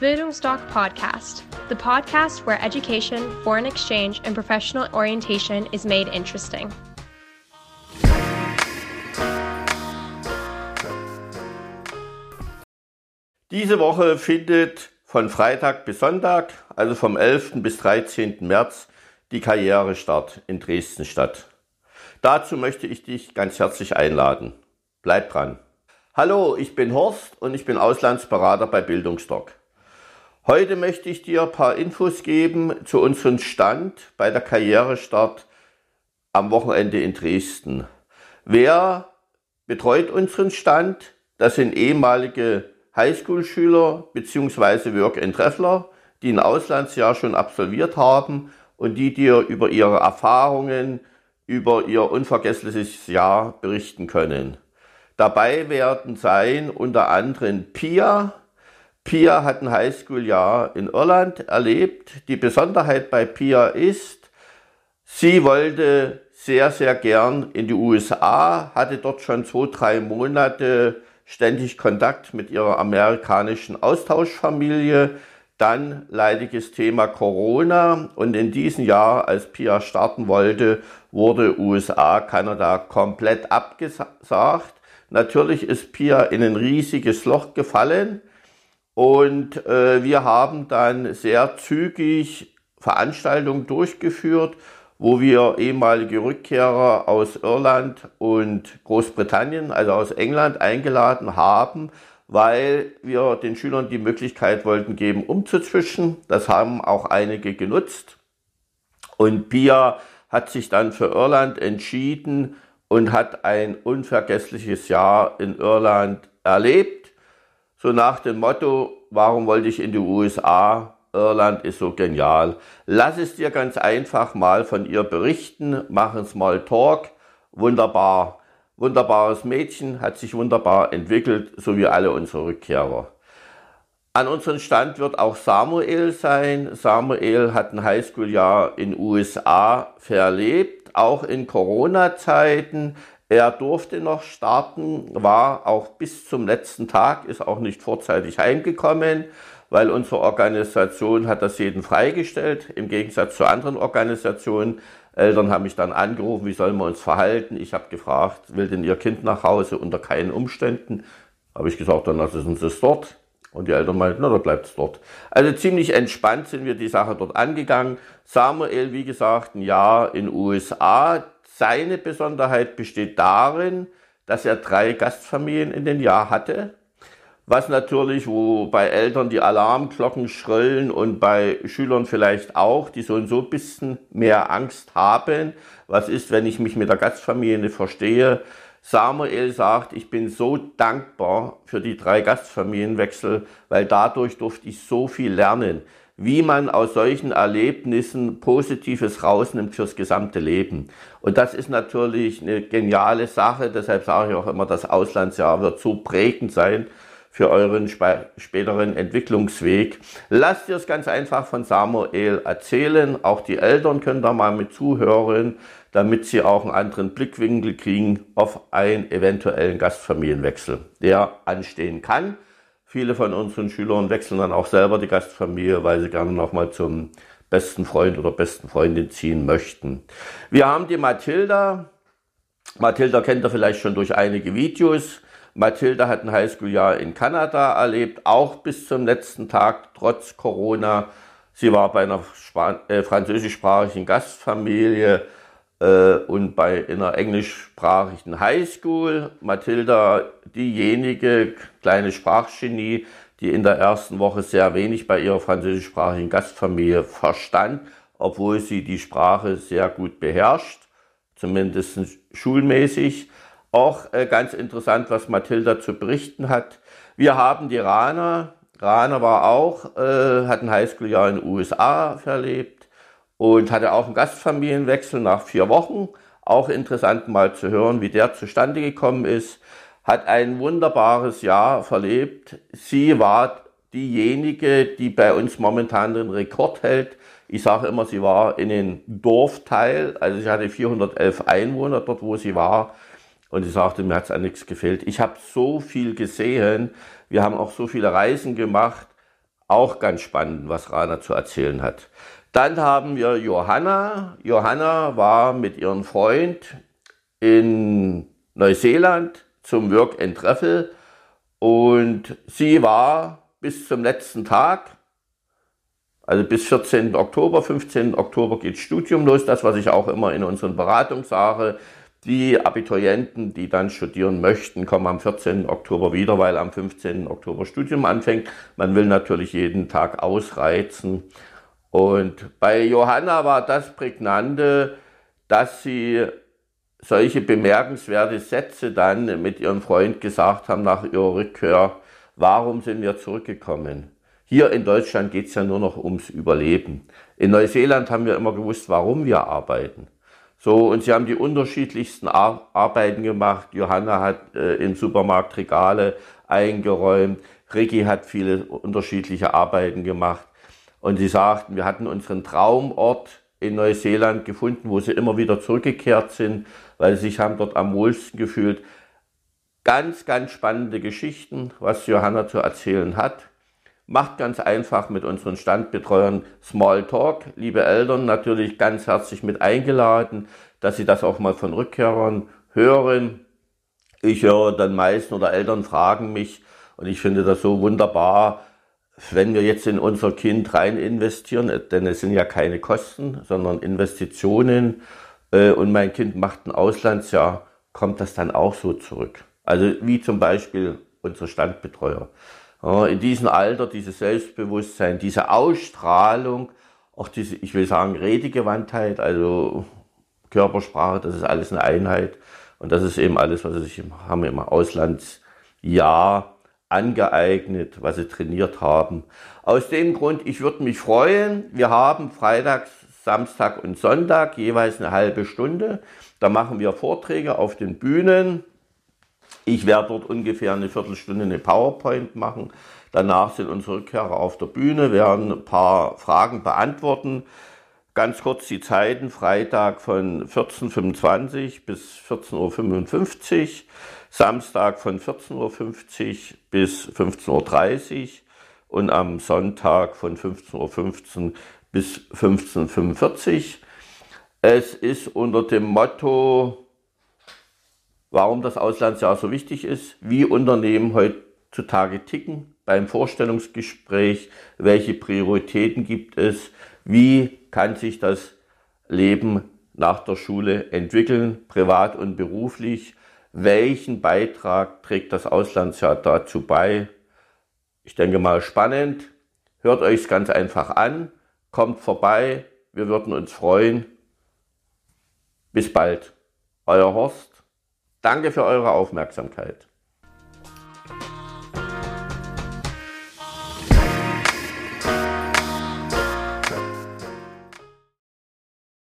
Bildungsdoc Podcast, the podcast where education, foreign exchange, and professional orientation is made interesting. Diese Woche findet von Freitag bis Sonntag, also vom 11. bis 13. März, die Karrierestart in Dresden statt. Dazu möchte ich dich ganz herzlich einladen. Bleib dran. Hallo, ich bin Horst und ich bin Auslandsberater bei Bildungsdoc. Heute möchte ich dir ein paar Infos geben zu unserem Stand bei der Karrierestart am Wochenende in Dresden. Wer betreut unseren Stand? Das sind ehemalige Highschool-Schüler bzw. Work-and-Traveler, die ein Auslandsjahr schon absolviert haben und die dir über ihre Erfahrungen, über ihr unvergessliches Jahr berichten können. Dabei werden sein unter anderem Pia, Pia hat ein Highschool-Jahr in Irland erlebt. Die Besonderheit bei Pia ist, sie wollte sehr, sehr gern in die USA, hatte dort schon zwei, drei Monate ständig Kontakt mit ihrer amerikanischen Austauschfamilie. Dann leidiges Thema Corona und in diesem Jahr, als Pia starten wollte, wurde USA, Kanada komplett abgesagt. Natürlich ist Pia in ein riesiges Loch gefallen und äh, wir haben dann sehr zügig Veranstaltungen durchgeführt, wo wir ehemalige Rückkehrer aus Irland und Großbritannien, also aus England, eingeladen haben, weil wir den Schülern die Möglichkeit wollten geben, umzuzwischen. Das haben auch einige genutzt. Und Pia hat sich dann für Irland entschieden und hat ein unvergessliches Jahr in Irland erlebt so nach dem Motto, warum wollte ich in die USA? Irland ist so genial. Lass es dir ganz einfach mal von ihr berichten, machen Small Talk. Wunderbar. Wunderbares Mädchen, hat sich wunderbar entwickelt, so wie alle unsere Rückkehrer. An unserem Stand wird auch Samuel sein. Samuel hat ein Highschool-Jahr in USA verlebt, auch in Corona-Zeiten. Er durfte noch starten, war auch bis zum letzten Tag, ist auch nicht vorzeitig heimgekommen, weil unsere Organisation hat das jeden freigestellt, im Gegensatz zu anderen Organisationen. Eltern haben mich dann angerufen, wie sollen wir uns verhalten? Ich habe gefragt, will denn Ihr Kind nach Hause? Unter keinen Umständen. Habe ich gesagt, dann lassen Sie es dort. Und die Eltern meinten, na, dann bleibt es dort. Also ziemlich entspannt sind wir die Sache dort angegangen. Samuel, wie gesagt, ein Jahr in USA. Seine Besonderheit besteht darin, dass er drei Gastfamilien in den Jahr hatte, was natürlich, wo bei Eltern die Alarmglocken schrillen und bei Schülern vielleicht auch, die so und so ein bisschen mehr Angst haben. Was ist, wenn ich mich mit der Gastfamilie nicht verstehe? Samuel sagt, ich bin so dankbar für die drei Gastfamilienwechsel, weil dadurch durfte ich so viel lernen wie man aus solchen Erlebnissen Positives rausnimmt fürs gesamte Leben. Und das ist natürlich eine geniale Sache. Deshalb sage ich auch immer, das Auslandsjahr wird so prägend sein für euren späteren Entwicklungsweg. Lasst dir es ganz einfach von Samuel erzählen. Auch die Eltern können da mal mit zuhören, damit sie auch einen anderen Blickwinkel kriegen auf einen eventuellen Gastfamilienwechsel, der anstehen kann. Viele von unseren Schülern wechseln dann auch selber die Gastfamilie, weil sie gerne nochmal zum besten Freund oder besten Freundin ziehen möchten. Wir haben die Mathilda. Mathilda kennt ihr vielleicht schon durch einige Videos. Mathilda hat ein Highschool-Jahr in Kanada erlebt, auch bis zum letzten Tag, trotz Corona. Sie war bei einer äh, französischsprachigen Gastfamilie und bei einer englischsprachigen Highschool. Mathilda, diejenige kleine Sprachgenie, die in der ersten Woche sehr wenig bei ihrer französischsprachigen Gastfamilie verstand, obwohl sie die Sprache sehr gut beherrscht, zumindest schulmäßig. Auch äh, ganz interessant, was Mathilda zu berichten hat. Wir haben die Rana. Rana war auch, äh, hat ein Highschool-Jahr in den USA verlebt und hatte auch einen Gastfamilienwechsel nach vier Wochen. Auch interessant mal zu hören, wie der zustande gekommen ist. Hat ein wunderbares Jahr verlebt. Sie war diejenige, die bei uns momentan den Rekord hält. Ich sage immer, sie war in den Dorfteil, also sie hatte 411 Einwohner dort, wo sie war. Und sie sagte, mir hat es an nichts gefehlt. Ich habe so viel gesehen. Wir haben auch so viele Reisen gemacht Auch ganz spannend, was Rana zu erzählen hat. Dann haben wir Johanna. Johanna war mit ihrem Freund in Neuseeland zum Work and Treffel und sie war bis zum letzten Tag, also bis 14. Oktober, 15. Oktober geht Studium los, das was ich auch immer in unseren Beratungen sage. Die Abiturienten, die dann studieren möchten, kommen am 14. Oktober wieder, weil am 15. Oktober Studium anfängt. Man will natürlich jeden Tag ausreizen. Und bei Johanna war das Prägnante, dass sie solche bemerkenswerte Sätze dann mit ihrem Freund gesagt haben nach ihrer Rückkehr, warum sind wir zurückgekommen? Hier in Deutschland geht es ja nur noch ums Überleben. In Neuseeland haben wir immer gewusst, warum wir arbeiten. So, und sie haben die unterschiedlichsten Ar Arbeiten gemacht. Johanna hat äh, im Supermarkt Regale eingeräumt. Ricky hat viele unterschiedliche Arbeiten gemacht. Und sie sagten, wir hatten unseren Traumort in Neuseeland gefunden, wo sie immer wieder zurückgekehrt sind, weil sie sich haben dort am wohlsten gefühlt. Ganz, ganz spannende Geschichten, was Johanna zu erzählen hat. Macht ganz einfach mit unseren Standbetreuern Small Talk. Liebe Eltern, natürlich ganz herzlich mit eingeladen, dass Sie das auch mal von Rückkehrern hören. Ich höre dann meisten oder Eltern fragen mich und ich finde das so wunderbar, wenn wir jetzt in unser Kind rein investieren, denn es sind ja keine Kosten, sondern Investitionen äh, und mein Kind macht ein Auslandsjahr, kommt das dann auch so zurück. Also wie zum Beispiel unser Standbetreuer in diesem Alter dieses Selbstbewusstsein, diese Ausstrahlung, auch diese, ich will sagen, Redegewandtheit, also Körpersprache, das ist alles eine Einheit. Und das ist eben alles, was sich im, haben im Auslandsjahr angeeignet, was sie trainiert haben. Aus dem Grund, ich würde mich freuen, wir haben freitags, Samstag und Sonntag jeweils eine halbe Stunde. Da machen wir Vorträge auf den Bühnen ich werde dort ungefähr eine Viertelstunde eine PowerPoint machen. Danach sind unsere Rückkehrer auf der Bühne, werden ein paar Fragen beantworten. Ganz kurz die Zeiten, Freitag von 14.25 bis 14.55 Uhr, Samstag von 14.50 Uhr bis 15.30 Uhr und am Sonntag von 15.15 Uhr bis 15.45 Uhr. Es ist unter dem Motto warum das Auslandsjahr so wichtig ist, wie Unternehmen heutzutage ticken beim Vorstellungsgespräch, welche Prioritäten gibt es, wie kann sich das Leben nach der Schule entwickeln, privat und beruflich, welchen Beitrag trägt das Auslandsjahr dazu bei. Ich denke mal spannend, hört euch es ganz einfach an, kommt vorbei, wir würden uns freuen. Bis bald, euer Horst. Danke für eure Aufmerksamkeit.